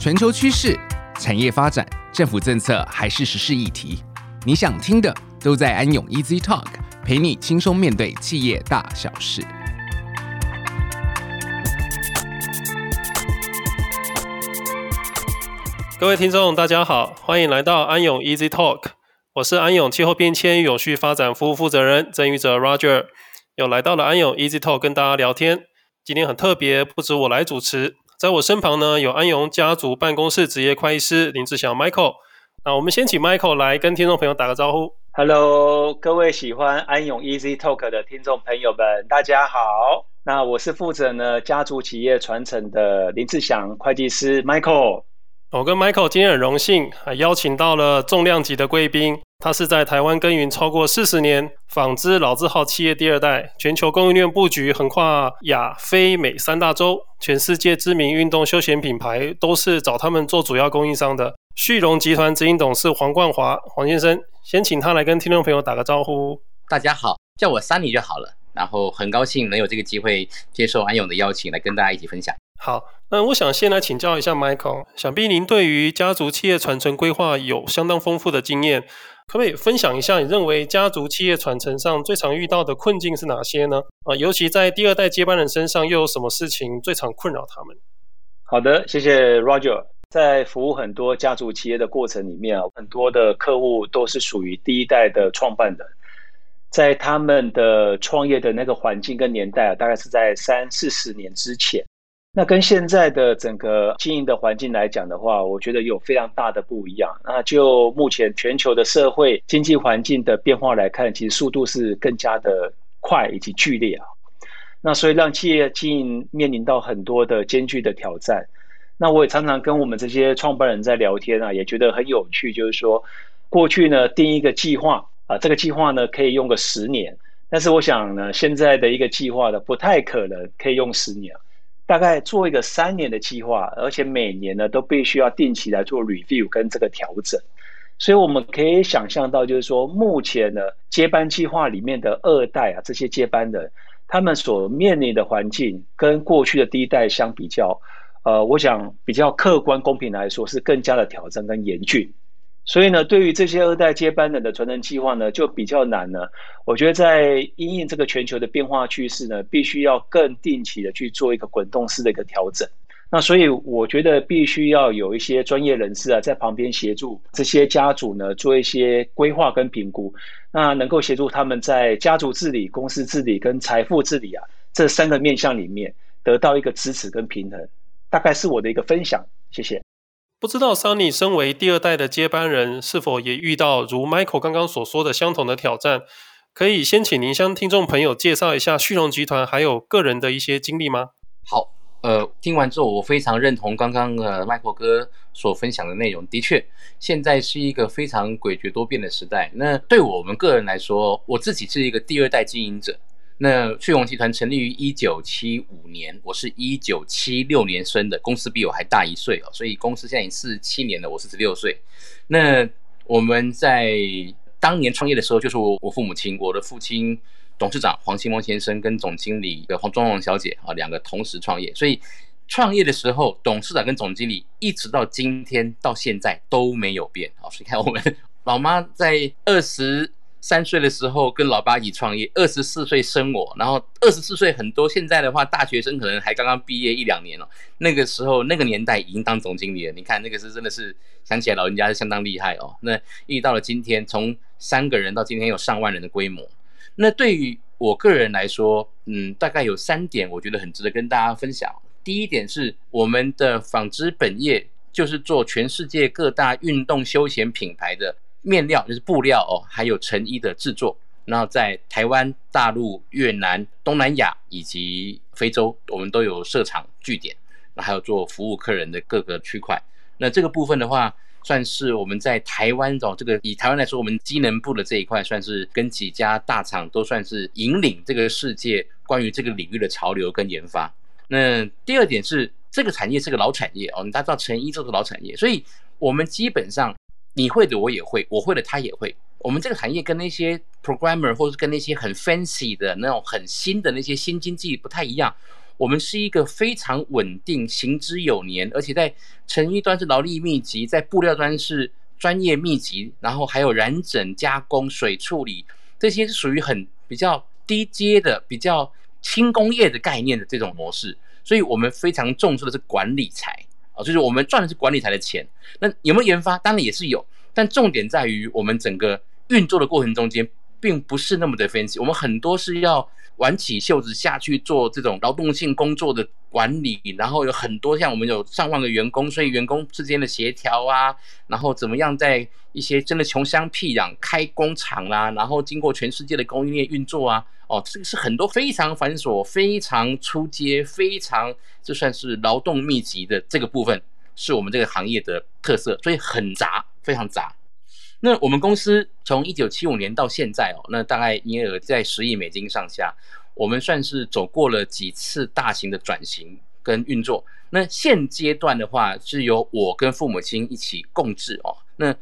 全球趋势、产业发展、政府政策还是时事议题，你想听的都在安永 Easy Talk，陪你轻松面对企业大小事。各位听众，大家好，欢迎来到安永 Easy Talk，我是安永气候变迁与永续发展服务负责人曾宇哲 Roger，又来到了安永 Easy Talk 跟大家聊天。今天很特别，不止我来主持，在我身旁呢有安永家族办公室职业会计师林志祥 Michael。那我们先请 Michael 来跟听众朋友打个招呼。Hello，各位喜欢安永 Easy Talk 的听众朋友们，大家好。那我是负责呢家族企业传承的林志祥会计师 Michael。我跟 Michael 今天很荣幸，还邀请到了重量级的贵宾。他是在台湾耕耘超过四十年，纺织老字号企业第二代，全球供应链布局横跨亚非美三大洲，全世界知名运动休闲品牌都是找他们做主要供应商的。旭荣集团执行董事黄冠华，黄先生，先请他来跟听众朋友打个招呼。大家好，叫我 Sunny 就好了。然后很高兴能有这个机会接受安永的邀请，来跟大家一起分享。好，那我想先来请教一下 Michael，想必您对于家族企业传承规划有相当丰富的经验，可不可以分享一下你认为家族企业传承上最常遇到的困境是哪些呢？啊，尤其在第二代接班人身上又有什么事情最常困扰他们？好的，谢谢 Roger。在服务很多家族企业的过程里面啊，很多的客户都是属于第一代的创办人，在他们的创业的那个环境跟年代啊，大概是在三四十年之前。那跟现在的整个经营的环境来讲的话，我觉得有非常大的不一样。那就目前全球的社会经济环境的变化来看，其实速度是更加的快以及剧烈啊。那所以让企业经营面临到很多的艰巨的挑战。那我也常常跟我们这些创办人在聊天啊，也觉得很有趣，就是说过去呢定一个计划啊，这个计划呢可以用个十年，但是我想呢现在的一个计划呢不太可能可以用十年。大概做一个三年的计划，而且每年呢都必须要定期来做 review 跟这个调整，所以我们可以想象到，就是说目前呢接班计划里面的二代啊，这些接班人，他们所面临的环境跟过去的第一代相比较，呃，我想比较客观公平来说是更加的挑战跟严峻。所以呢，对于这些二代接班人的传承计划呢，就比较难了。我觉得在因应这个全球的变化趋势呢，必须要更定期的去做一个滚动式的一个调整。那所以我觉得必须要有一些专业人士啊，在旁边协助这些家族呢，做一些规划跟评估，那能够协助他们在家族治理、公司治理跟财富治理啊这三个面向里面得到一个支持跟平衡。大概是我的一个分享，谢谢。不知道 Sunny 身为第二代的接班人，是否也遇到如 Michael 刚刚所说的相同的挑战？可以先请您向听众朋友介绍一下旭荣集团还有个人的一些经历吗？好，呃，听完之后，我非常认同刚刚呃 Michael 哥所分享的内容。的确，现在是一个非常诡谲多变的时代。那对我们个人来说，我自己是一个第二代经营者。那旭荣集团成立于一九七五年，我是一九七六年生的，公司比我还大一岁哦，所以公司现在已经四十七年了，我是十六岁。那我们在当年创业的时候，就是我我父母亲，我的父亲董事长黄新峰先生跟总经理的黄庄荣小姐啊，两个同时创业，所以创业的时候，董事长跟总经理一直到今天到现在都没有变啊。所以看我们 老妈在二十。三岁的时候跟老爸一起创业，二十四岁生我，然后二十四岁很多现在的话，大学生可能还刚刚毕业一两年了。那个时候那个年代已经当总经理了，你看那个是真的是想起来老人家是相当厉害哦。那一直到了今天，从三个人到今天有上万人的规模。那对于我个人来说，嗯，大概有三点我觉得很值得跟大家分享。第一点是我们的纺织本业就是做全世界各大运动休闲品牌的。面料就是布料哦，还有成衣的制作。然后在台湾、大陆、越南、东南亚以及非洲，我们都有设厂据点。那还有做服务客人的各个区块。那这个部分的话，算是我们在台湾哦，这个以台湾来说，我们机能部的这一块，算是跟几家大厂都算是引领这个世界关于这个领域的潮流跟研发。那第二点是，这个产业是个老产业哦，大家知道成衣就是老产业，所以我们基本上。你会的我也会，我会的他也会。我们这个行业跟那些 programmer 或者跟那些很 fancy 的那种很新的那些新经济不太一样。我们是一个非常稳定、行之有年，而且在成衣端是劳力密集，在布料端是专业密集，然后还有染整、加工、水处理，这些是属于很比较低阶的、比较轻工业的概念的这种模式。所以我们非常重视的是管理财就是我们赚的是管理台的钱。那有没有研发？当然也是有，但重点在于我们整个运作的过程中间，并不是那么的 fancy。我们很多是要。挽起袖子下去做这种劳动性工作的管理，然后有很多像我们有上万个员工，所以员工之间的协调啊，然后怎么样在一些真的穷乡僻壤开工厂啦，然后经过全世界的供应链运作啊，哦，这个是很多非常繁琐、非常初阶、非常就算是劳动密集的这个部分，是我们这个行业的特色，所以很杂，非常杂。那我们公司从一九七五年到现在哦，那大概营业额在十亿美金上下，我们算是走过了几次大型的转型跟运作。那现阶段的话，是由我跟父母亲一起共治哦。那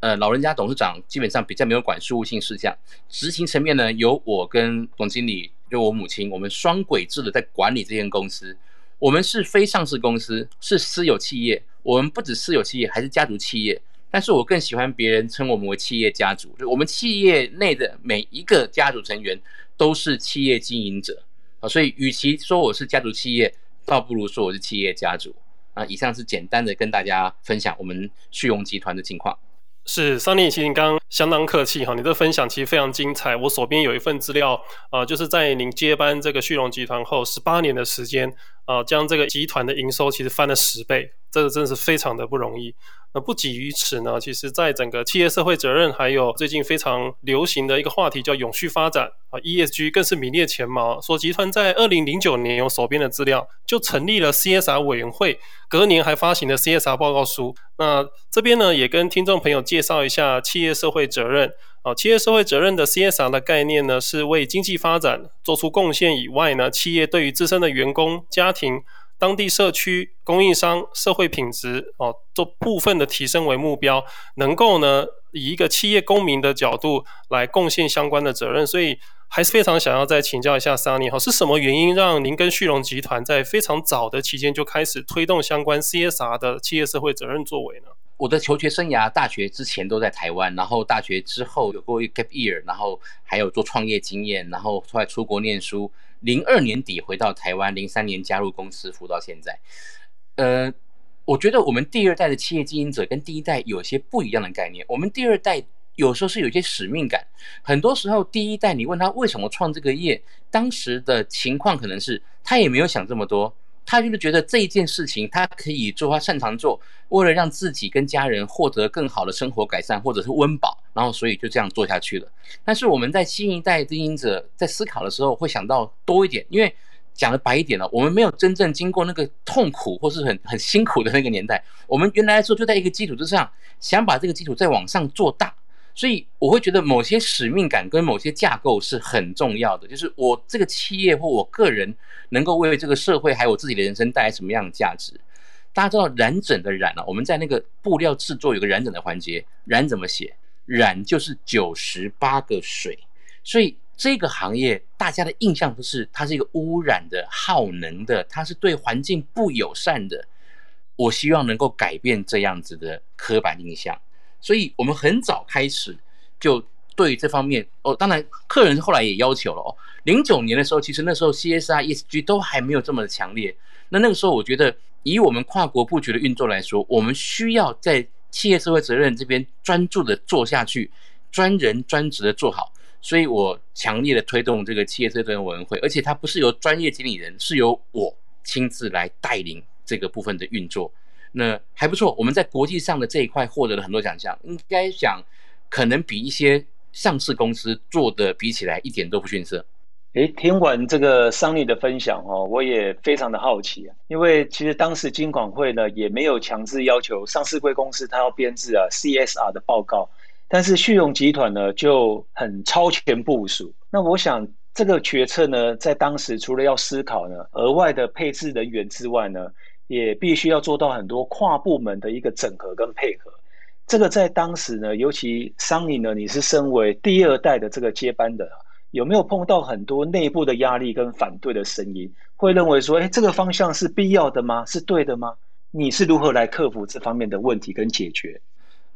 呃，老人家董事长基本上比较没有管事务性事项，执行层面呢，由我跟总经理，由我母亲，我们双轨制的在管理这间公司。我们是非上市公司，是私有企业。我们不止私有企业，还是家族企业。但是我更喜欢别人称我们为企业家族，就我们企业内的每一个家族成员都是企业经营者啊，所以与其说我是家族企业，倒不如说我是企业家族啊。以上是简单的跟大家分享我们旭荣集团的情况。是，Sunny，其实你刚刚相当客气哈，你的分享其实非常精彩。我手边有一份资料啊、就是在您接班这个旭荣集团后十八年的时间啊、将这个集团的营收其实翻了十倍，这个真的是非常的不容易。那不仅于此呢，其实在整个企业社会责任，还有最近非常流行的一个话题叫永续发展啊，ESG 更是名列前茅。说集团在二零零九年有手边的资料，就成立了 CSR 委员会，隔年还发行了 CSR 报告书。那这边呢，也跟听众朋友介绍一下企业社会责任啊，企业社会责任的 CSR 的概念呢，是为经济发展做出贡献以外呢，企业对于自身的员工、家庭。当地社区、供应商、社会品质哦，做部分的提升为目标，能够呢以一个企业公民的角度来贡献相关的责任，所以还是非常想要再请教一下 Sunny 哈，是什么原因让您跟旭荣集团在非常早的期间就开始推动相关 CSR 的企业社会责任作为呢？我的求学生涯，大学之前都在台湾，然后大学之后有过一个 gap year，然后还有做创业经验，然后出来出国念书。零二年底回到台湾，零三年加入公司，服务到现在。呃，我觉得我们第二代的企业经营者跟第一代有些不一样的概念。我们第二代有时候是有些使命感，很多时候第一代你问他为什么创这个业，当时的情况可能是他也没有想这么多。他就是觉得这一件事情，他可以做他擅长做，为了让自己跟家人获得更好的生活改善，或者是温饱，然后所以就这样做下去了。但是我们在新一代经营者在思考的时候，会想到多一点，因为讲的白一点了，我们没有真正经过那个痛苦或是很很辛苦的那个年代，我们原来说就在一个基础之上，想把这个基础再往上做大。所以我会觉得某些使命感跟某些架构是很重要的，就是我这个企业或我个人能够为这个社会还有我自己的人生带来什么样的价值。大家知道染整的染啊，我们在那个布料制作有个染整的环节，染怎么写？染就是九十八个水，所以这个行业大家的印象都是它是一个污染的、耗能的，它是对环境不友善的。我希望能够改变这样子的刻板印象。所以我们很早开始就对这方面哦，当然客人后来也要求了哦。零九年的时候，其实那时候 CSR、ESG 都还没有这么的强烈。那那个时候，我觉得以我们跨国布局的运作来说，我们需要在企业社会责任这边专注的做下去，专人专职的做好。所以我强烈的推动这个企业社会责任委员会，而且它不是由专业经理人，是由我亲自来带领这个部分的运作。那还不错，我们在国际上的这一块获得了很多奖项，应该讲可能比一些上市公司做的比起来一点都不逊色。诶，听完这个桑尼的分享哦，我也非常的好奇啊，因为其实当时金管会呢也没有强制要求上市柜公司它要编制啊 CSR 的报告，但是旭荣集团呢就很超前部署。那我想这个决策呢，在当时除了要思考呢额外的配置人员之外呢，也必须要做到很多跨部门的一个整合跟配合，这个在当时呢，尤其桑尼呢，你是身为第二代的这个接班的，有没有碰到很多内部的压力跟反对的声音？会认为说，哎，这个方向是必要的吗？是对的吗？你是如何来克服这方面的问题跟解决？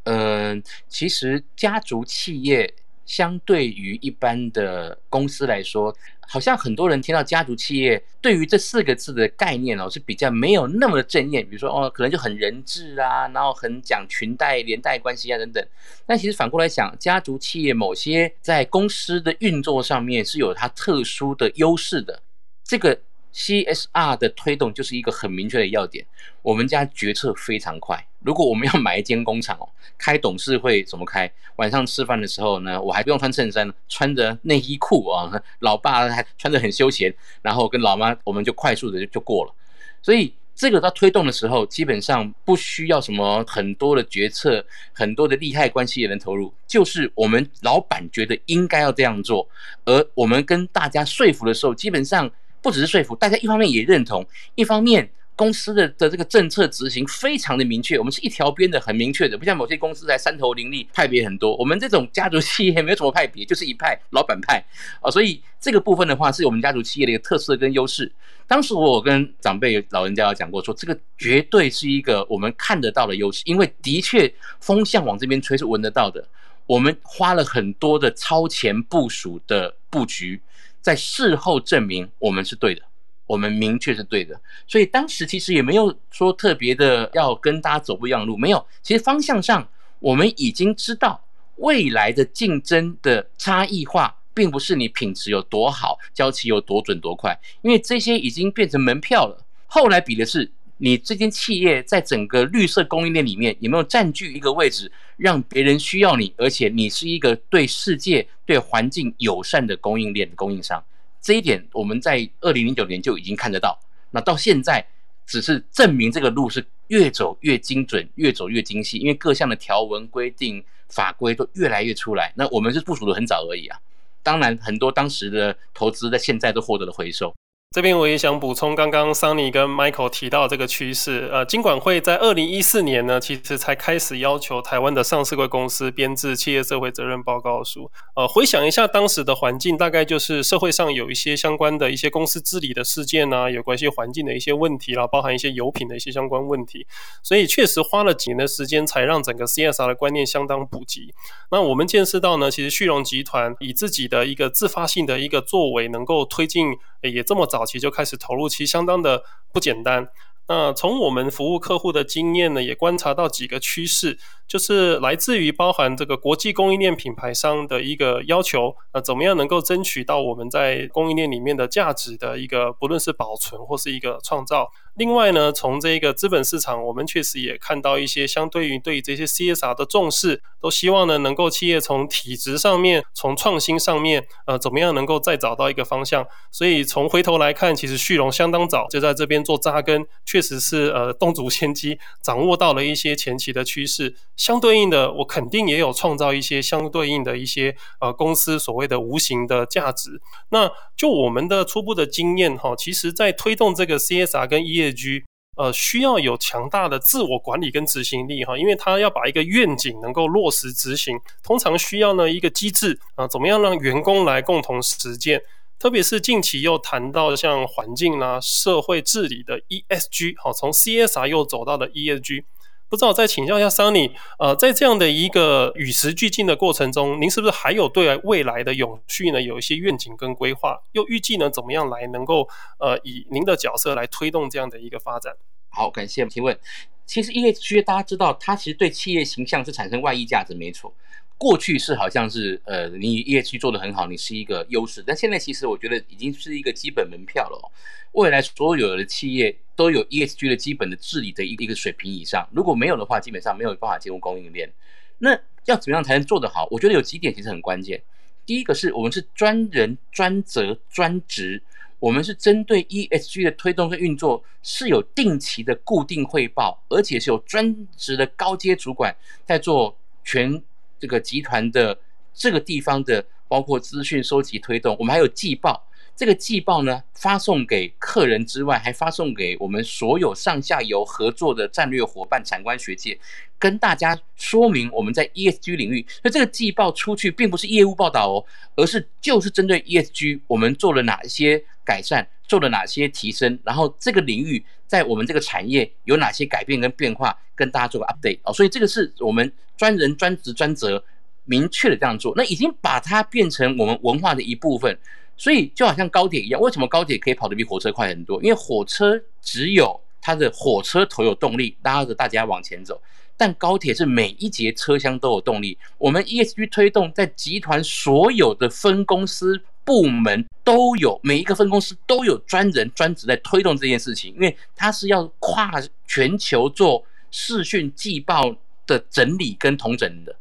嗯，其实家族企业相对于一般的公司来说，好像很多人听到家族企业，对于这四个字的概念哦，是比较没有那么的正面。比如说哦，可能就很人治啊，然后很讲裙带连带关系啊等等。但其实反过来想，家族企业某些在公司的运作上面是有它特殊的优势的。这个。CSR 的推动就是一个很明确的要点。我们家决策非常快。如果我们要买一间工厂哦，开董事会怎么开？晚上吃饭的时候呢，我还不用穿衬衫，穿着内衣裤啊，老爸还穿着很休闲，然后跟老妈我们就快速的就就过了。所以这个到推动的时候，基本上不需要什么很多的决策，很多的利害关系的人投入，就是我们老板觉得应该要这样做，而我们跟大家说服的时候，基本上。不只是说服大家，一方面也认同，一方面公司的的这个政策执行非常的明确，我们是一条边的，很明确的，不像某些公司在三头林立，派别很多。我们这种家族企业没有什么派别，就是一派老板派啊，所以这个部分的话，是我们家族企业的一个特色跟优势。当时我跟长辈老人家有讲过说，说这个绝对是一个我们看得到的优势，因为的确风向往这边吹是闻得到的。我们花了很多的超前部署的布局。在事后证明我们是对的，我们明确是对的，所以当时其实也没有说特别的要跟大家走不一样路，没有。其实方向上我们已经知道，未来的竞争的差异化，并不是你品质有多好，交期有多准多快，因为这些已经变成门票了。后来比的是你这间企业在整个绿色供应链里面有没有占据一个位置，让别人需要你，而且你是一个对世界、对环境友善的供应链的供应商，这一点我们在二零零九年就已经看得到。那到现在，只是证明这个路是越走越精准，越走越精细，因为各项的条文规定、法规都越来越出来。那我们是部署的很早而已啊。当然，很多当时的投资在现在都获得了回收。这边我也想补充，刚刚桑尼跟 Michael 提到这个趋势，呃，金管会在二零一四年呢，其实才开始要求台湾的上市贵公司编制企业社会责任报告书。呃，回想一下当时的环境，大概就是社会上有一些相关的一些公司治理的事件啊，有关一些环境的一些问题啦，包含一些油品的一些相关问题，所以确实花了几年的时间，才让整个 CSR 的观念相当普及。那我们见识到呢，其实旭荣集团以自己的一个自发性的一个作为，能够推进，也这么早期就开始投入，其实相当的不简单。那从我们服务客户的经验呢，也观察到几个趋势，就是来自于包含这个国际供应链品牌商的一个要求，呃，怎么样能够争取到我们在供应链里面的价值的一个，不论是保存或是一个创造。另外呢，从这个资本市场，我们确实也看到一些相对于对于这些 CSR 的重视，都希望呢能够企业从体质上面、从创新上面，呃，怎么样能够再找到一个方向。所以从回头来看，其实旭荣相当早就在这边做扎根，确实是呃动足先机，掌握到了一些前期的趋势。相对应的，我肯定也有创造一些相对应的一些呃公司所谓的无形的价值。那就我们的初步的经验哈，其实在推动这个 CSR 跟 ES G，呃，需要有强大的自我管理跟执行力哈，因为他要把一个愿景能够落实执行，通常需要呢一个机制啊，怎么样让员工来共同实践？特别是近期又谈到像环境啦、社会治理的 ESG，好，从 CSR 又走到了 ESG。不知道再请教一下 Sunny，呃，在这样的一个与时俱进的过程中，您是不是还有对未来的永续呢有一些愿景跟规划？又预计呢怎么样来能够呃以您的角色来推动这样的一个发展？好，感谢提问。其实 ESG 大家知道，它其实对企业形象是产生外溢价值，没错。过去是好像是呃你 ESG 做得很好，你是一个优势，但现在其实我觉得已经是一个基本门票了哦。未来所有的企业都有 ESG 的基本的治理的一一个水平以上，如果没有的话，基本上没有办法进入供应链。那要怎么样才能做得好？我觉得有几点其实很关键。第一个是我们是专人专责专职，我们是针对 ESG 的推动跟运作是有定期的固定汇报，而且是有专职的高阶主管在做全这个集团的这个地方的包括资讯收集推动，我们还有季报。这个季报呢，发送给客人之外，还发送给我们所有上下游合作的战略伙伴、产官学界，跟大家说明我们在 ESG 领域。所以这个季报出去，并不是业务报道哦，而是就是针对 ESG，我们做了哪一些改善，做了哪些提升，然后这个领域在我们这个产业有哪些改变跟变化，跟大家做个 update 哦。所以这个是我们专人专职专责。明确的这样做，那已经把它变成我们文化的一部分，所以就好像高铁一样，为什么高铁可以跑得比火车快很多？因为火车只有它的火车头有动力拉着大家往前走，但高铁是每一节车厢都有动力。我们 ESG 推动在集团所有的分公司部门都有，每一个分公司都有专人专职在推动这件事情，因为它是要跨全球做视讯季报的整理跟统整的。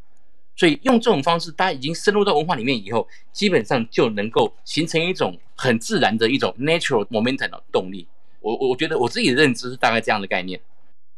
所以用这种方式，大家已经深入到文化里面以后，基本上就能够形成一种很自然的一种 natural momentum 的动力。我我觉得我自己的认知是大概这样的概念。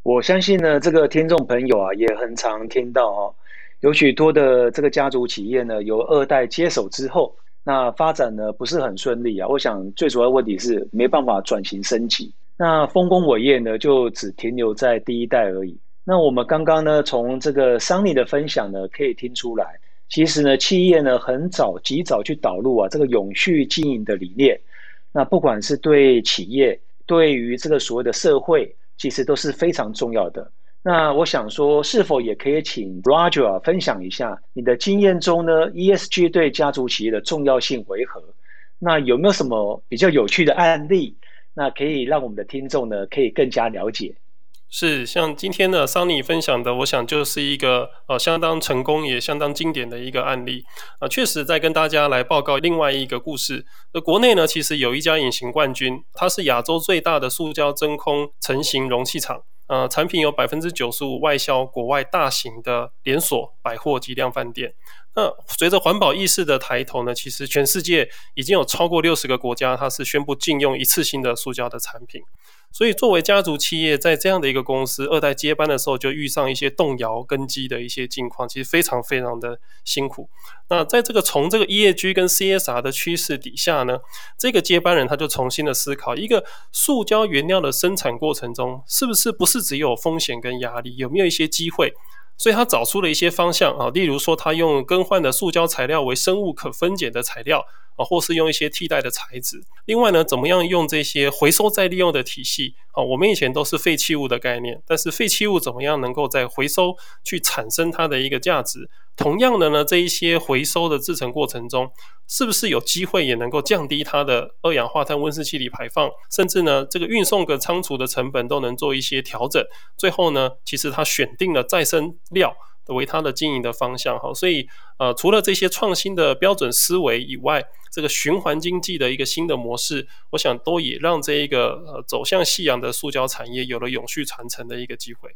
我相信呢，这个听众朋友啊，也很常听到哦，有许多的这个家族企业呢，由二代接手之后，那发展呢不是很顺利啊。我想最主要问题是没办法转型升级，那丰功伟业呢就只停留在第一代而已。那我们刚刚呢，从这个桑尼的分享呢，可以听出来，其实呢，企业呢很早、及早去导入啊这个永续经营的理念。那不管是对企业，对于这个所谓的社会，其实都是非常重要的。那我想说，是否也可以请 Roger 分享一下你的经验中呢，ESG 对家族企业的重要性为何？那有没有什么比较有趣的案例？那可以让我们的听众呢，可以更加了解。是像今天的桑尼分享的，我想就是一个呃相当成功也相当经典的一个案例啊、呃，确实在跟大家来报告另外一个故事。那国内呢，其实有一家隐形冠军，它是亚洲最大的塑胶真空成型容器厂，呃，产品有百分之九十五外销国外大型的连锁百货及量贩店。那随着环保意识的抬头呢，其实全世界已经有超过六十个国家，它是宣布禁用一次性的塑胶的产品。所以，作为家族企业，在这样的一个公司二代接班的时候，就遇上一些动摇根基的一些境况，其实非常非常的辛苦。那在这个从这个 ESG 跟 CSR 的趋势底下呢，这个接班人他就重新的思考，一个塑胶原料的生产过程中，是不是不是只有风险跟压力，有没有一些机会？所以他找出了一些方向啊，例如说，他用更换的塑胶材料为生物可分解的材料。啊，或是用一些替代的材质。另外呢，怎么样用这些回收再利用的体系？啊，我们以前都是废弃物的概念，但是废弃物怎么样能够在回收去产生它的一个价值？同样的呢，这一些回收的制成过程中，是不是有机会也能够降低它的二氧化碳温室气体排放？甚至呢，这个运送跟仓储的成本都能做一些调整。最后呢，其实它选定了再生料。为它的经营的方向哈，所以呃，除了这些创新的标准思维以外，这个循环经济的一个新的模式，我想都也让这一个呃走向夕阳的塑胶产业有了永续传承的一个机会。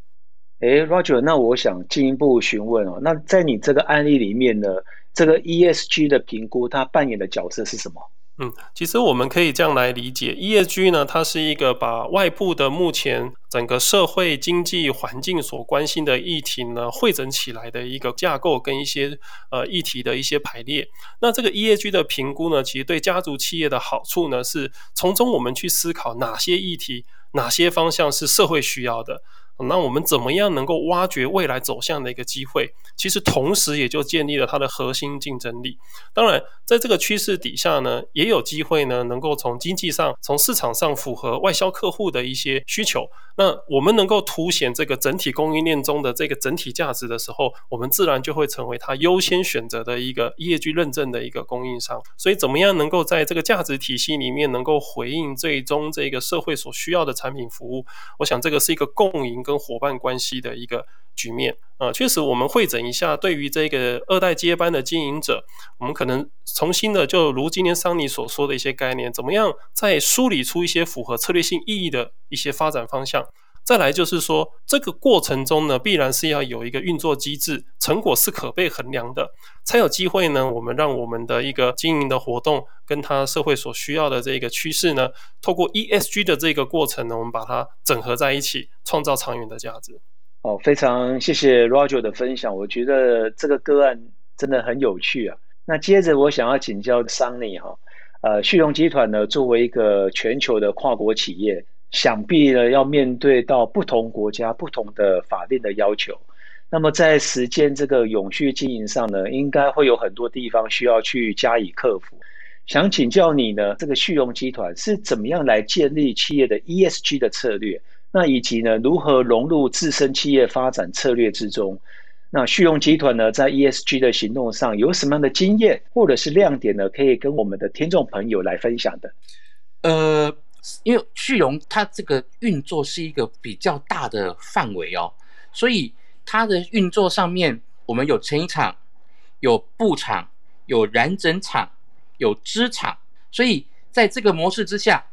诶，Roger，那我想进一步询问哦，那在你这个案例里面呢，这个 ESG 的评估它扮演的角色是什么？嗯，其实我们可以这样来理解，ESG 呢，它是一个把外部的目前整个社会经济环境所关心的议题呢，汇整起来的一个架构跟一些呃议题的一些排列。那这个 ESG 的评估呢，其实对家族企业的好处呢，是从中我们去思考哪些议题、哪些方向是社会需要的。那我们怎么样能够挖掘未来走向的一个机会？其实同时也就建立了它的核心竞争力。当然，在这个趋势底下呢，也有机会呢，能够从经济上、从市场上符合外销客户的一些需求。那我们能够凸显这个整体供应链中的这个整体价值的时候，我们自然就会成为它优先选择的一个业绩认证的一个供应商。所以，怎么样能够在这个价值体系里面能够回应最终这个社会所需要的产品服务？我想这个是一个共赢跟伙伴关系的一个局面。啊，确实，我们会诊一下，对于这个二代接班的经营者，我们可能重新的，就如今天桑尼所说的一些概念，怎么样再梳理出一些符合策略性意义的一些发展方向？再来就是说，这个过程中呢，必然是要有一个运作机制，成果是可被衡量的，才有机会呢，我们让我们的一个经营的活动，跟它社会所需要的这个趋势呢，透过 ESG 的这个过程呢，我们把它整合在一起，创造长远的价值。哦，非常谢谢 Roger 的分享，我觉得这个个案真的很有趣啊。那接着我想要请教 Sunny 哈，呃，旭荣集团呢，作为一个全球的跨国企业，想必呢要面对到不同国家不同的法令的要求。那么在实践这个永续经营上呢，应该会有很多地方需要去加以克服。想请教你呢，这个旭荣集团是怎么样来建立企业的 ESG 的策略？那以及呢，如何融入自身企业发展策略之中？那旭荣集团呢，在 ESG 的行动上有什么样的经验或者是亮点呢？可以跟我们的听众朋友来分享的。呃，因为旭荣它这个运作是一个比较大的范围哦，所以它的运作上面，我们有成衣厂、有布厂、有染整厂、有织厂，所以在这个模式之下，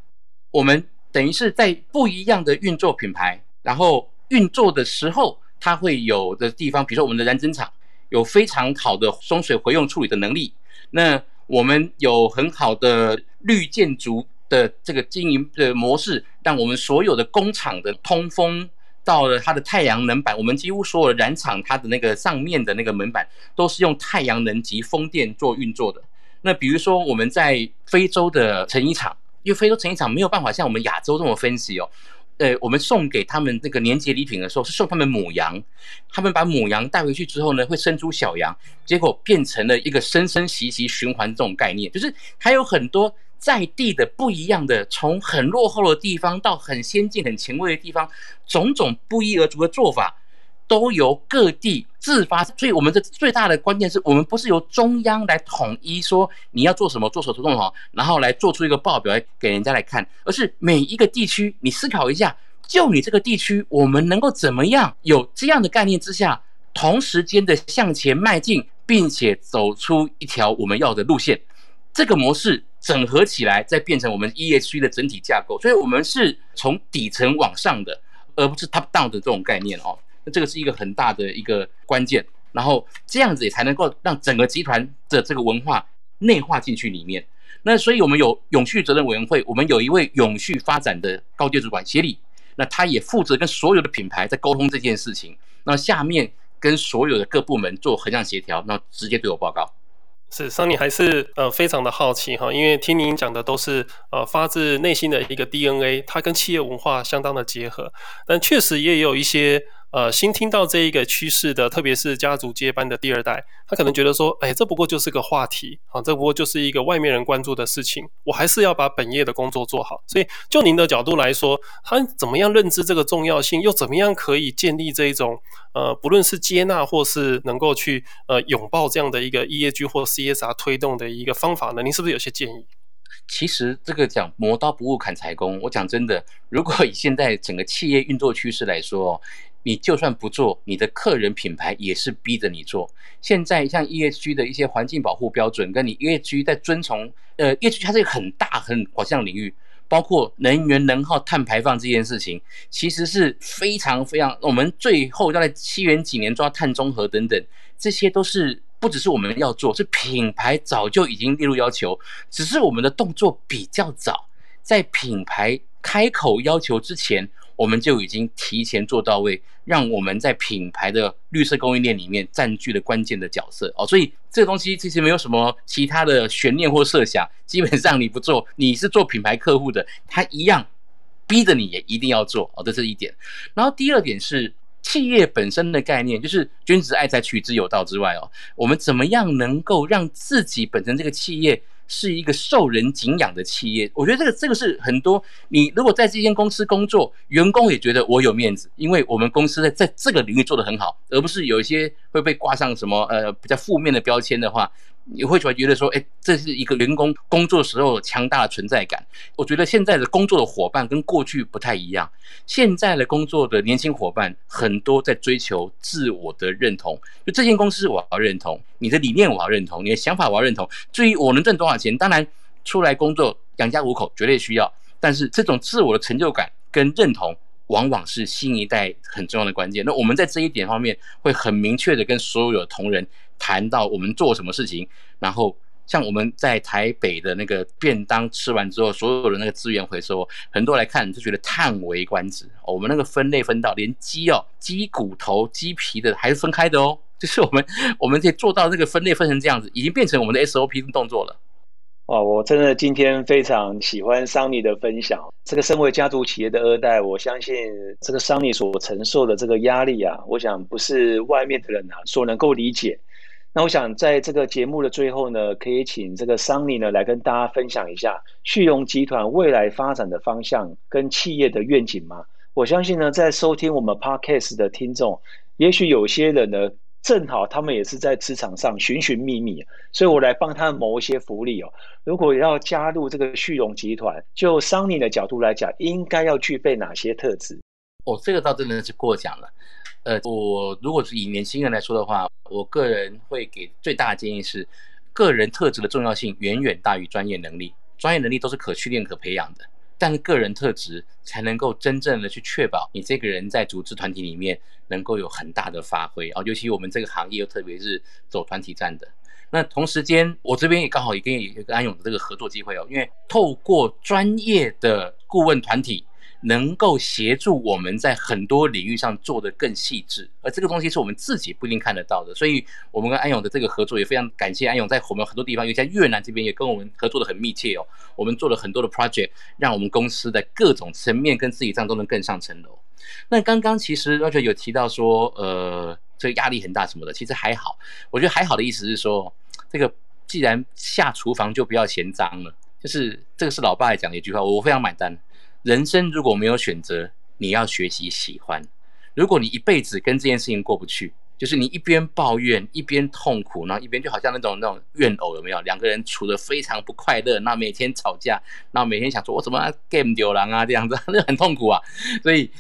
我们等于是在不一样的运作品牌，然后运作的时候。它会有的地方，比如说我们的染整厂有非常好的松水回用处理的能力，那我们有很好的绿建筑的这个经营的模式，让我们所有的工厂的通风到了它的太阳能板，我们几乎所有的染厂它的那个上面的那个门板都是用太阳能及风电做运作的。那比如说我们在非洲的成衣厂，因为非洲成衣厂没有办法像我们亚洲这么分析哦。呃，我们送给他们那个年节礼品的时候，是送他们母羊。他们把母羊带回去之后呢，会生出小羊，结果变成了一个生生息息循环这种概念。就是还有很多在地的不一样的，从很落后的地方到很先进、很前卫的地方，种种不一而足的做法。都由各地自发，所以我们的最大的关键是我们不是由中央来统一说你要做什么做什么做什么，然后来做出一个报表来给人家来看，而是每一个地区你思考一下，就你这个地区，我们能够怎么样有这样的概念之下，同时间的向前迈进，并且走出一条我们要的路线，这个模式整合起来，再变成我们 ESG 的整体架构，所以我们是从底层往上的，而不是 top down 的这种概念哦。那这个是一个很大的一个关键，然后这样子也才能够让整个集团的这个文化内化进去里面。那所以我们有永续责任委员会，我们有一位永续发展的高阶主管协理，那他也负责跟所有的品牌在沟通这件事情。那下面跟所有的各部门做横向协调，那直接对我报告。是，桑尼还是呃非常的好奇哈，因为听您讲的都是呃发自内心的一个 DNA，它跟企业文化相当的结合，但确实也有一些。呃，新听到这一个趋势的，特别是家族接班的第二代，他可能觉得说，哎，这不过就是个话题，啊，这不过就是一个外面人关注的事情，我还是要把本业的工作做好。所以，就您的角度来说，他怎么样认知这个重要性，又怎么样可以建立这一种，呃，不论是接纳或是能够去呃拥抱这样的一个 EAG 或 CSR 推动的一个方法呢？您是不是有些建议？其实这个讲磨刀不误砍柴工，我讲真的，如果以现在整个企业运作趋势来说，你就算不做，你的客人品牌也是逼着你做。现在像 ESG 的一些环境保护标准，跟你 ESG 在遵从，呃，ESG 它是一个很大很广项领域，包括能源能耗、碳排放这件事情，其实是非常非常。我们最后要在七元几年抓碳中和等等，这些都是不只是我们要做，是品牌早就已经列入要求，只是我们的动作比较早，在品牌开口要求之前。我们就已经提前做到位，让我们在品牌的绿色供应链里面占据了关键的角色哦。所以这个东西其实没有什么其他的悬念或设想，基本上你不做，你是做品牌客户的，他一样逼着你也一定要做哦。这是一点。然后第二点是企业本身的概念，就是君子爱财，取之有道之外哦，我们怎么样能够让自己本身这个企业。是一个受人敬仰的企业，我觉得这个这个是很多你如果在这间公司工作，员工也觉得我有面子，因为我们公司在在这个领域做得很好，而不是有一些会被挂上什么呃比较负面的标签的话。你会觉得说，哎，这是一个员工工作时候强大的存在感。我觉得现在的工作的伙伴跟过去不太一样。现在的工作的年轻伙伴很多在追求自我的认同，就这间公司我要认同，你的理念我要认同，你的想法我要认同。至于我能赚多少钱，当然出来工作养家糊口绝对需要，但是这种自我的成就感跟认同，往往是新一代很重要的关键。那我们在这一点方面会很明确的跟所有的同仁。谈到我们做什么事情，然后像我们在台北的那个便当吃完之后，所有的那个资源回收，很多来看就觉得叹为观止。我们那个分类分到连鸡哦，鸡骨头、鸡皮的还是分开的哦，就是我们我们可以做到这个分类分成这样子，已经变成我们的 SOP 动作了。哇，我真的今天非常喜欢 Sunny 的分享。这个身为家族企业的二代，我相信这个 Sunny 所承受的这个压力啊，我想不是外面的人啊所能够理解。那我想在这个节目的最后呢，可以请这个 Sunny 呢来跟大家分享一下旭荣集团未来发展的方向跟企业的愿景吗？我相信呢，在收听我们 Podcast 的听众，也许有些人呢。正好他们也是在职场上寻寻觅觅，所以我来帮他们谋一些福利哦。如果要加入这个旭荣集团，就 Sunny 的角度来讲，应该要具备哪些特质？哦，这个倒真的是过奖了。呃，我如果是以年轻人来说的话，我个人会给最大的建议是，个人特质的重要性远远大于专业能力，专业能力都是可训练、可培养的。但是个人特质才能够真正的去确保你这个人在组织团体里面能够有很大的发挥啊，尤其我们这个行业又特别是走团体战的。那同时间，我这边也刚好也跟也跟安永的这个合作机会哦，因为透过专业的顾问团体。能够协助我们在很多领域上做得更细致，而这个东西是我们自己不一定看得到的，所以我们跟安永的这个合作也非常感谢安永，在我们很多地方，尤其在越南这边也跟我们合作的很密切哦。我们做了很多的 project，让我们公司在各种层面跟自己上都能更上层楼。那刚刚其实而且有提到说，呃，这个压力很大什么的，其实还好。我觉得还好的意思是说，这个既然下厨房就不要嫌脏了，就是这个是老爸讲的一句话，我非常买单。人生如果没有选择，你要学习喜欢。如果你一辈子跟这件事情过不去，就是你一边抱怨一边痛苦，然后一边就好像那种那种怨偶有没有？两个人处得非常不快乐，那每天吵架，那每天想说我怎么 game 丢狼啊这样子，那很痛苦啊。所以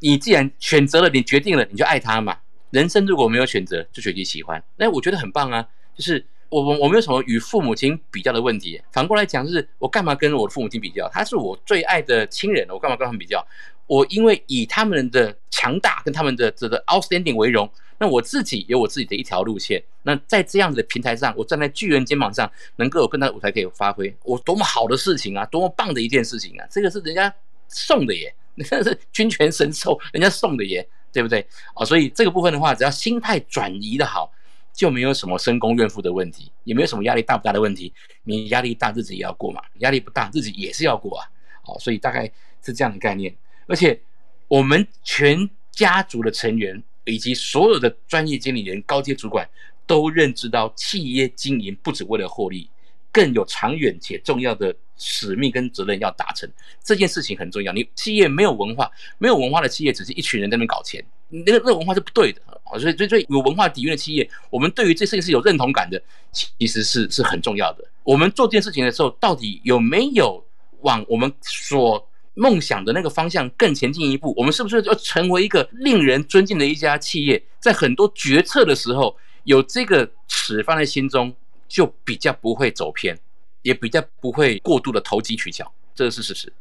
你既然选择了，你决定了，你就爱他嘛。人生如果没有选择，就学习喜欢。那我觉得很棒啊，就是。我我我没有什么与父母亲比较的问题，反过来讲，就是我干嘛跟我的父母亲比较？他是我最爱的亲人，我干嘛跟他们比较？我因为以他们的强大跟他们的这个 outstanding 为荣，那我自己有我自己的一条路线。那在这样子的平台上，我站在巨人肩膀上，能够有更大的舞台可以发挥，我多么好的事情啊，多么棒的一件事情啊！这个是人家送的耶，那是君权神授，人家送的耶，对不对？哦，所以这个部分的话，只要心态转移的好。就没有什么深宫怨妇的问题，也没有什么压力大不大的问题。你压力大，日子也要过嘛；压力不大，日子也是要过啊。好，所以大概是这样的概念。而且我们全家族的成员以及所有的专业经理人、高阶主管都认知到，企业经营不只为了获利，更有长远且重要的使命跟责任要达成。这件事情很重要。你企业没有文化，没有文化的企业只是一群人在那搞钱，那个那个文化是不对的。所以，最最有文化底蕴的企业，我们对于这事情是有认同感的，其实是是很重要的。我们做这件事情的时候，到底有没有往我们所梦想的那个方向更前进一步？我们是不是要成为一个令人尊敬的一家企业？在很多决策的时候，有这个尺放在心中，就比较不会走偏，也比较不会过度的投机取巧，这是事实。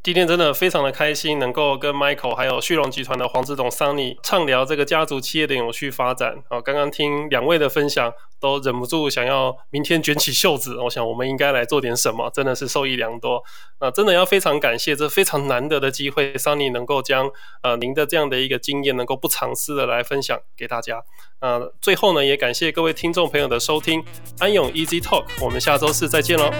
今天真的非常的开心，能够跟 Michael 还有旭荣集团的黄子董 Sunny 畅聊这个家族企业的永续发展。啊，刚刚听两位的分享，都忍不住想要明天卷起袖子。我想我们应该来做点什么，真的是受益良多。那真的要非常感谢这非常难得的机会，Sunny 能够将呃您的这样的一个经验，能够不藏私的来分享给大家。呃，最后呢，也感谢各位听众朋友的收听，安永 Easy Talk，我们下周四再见喽。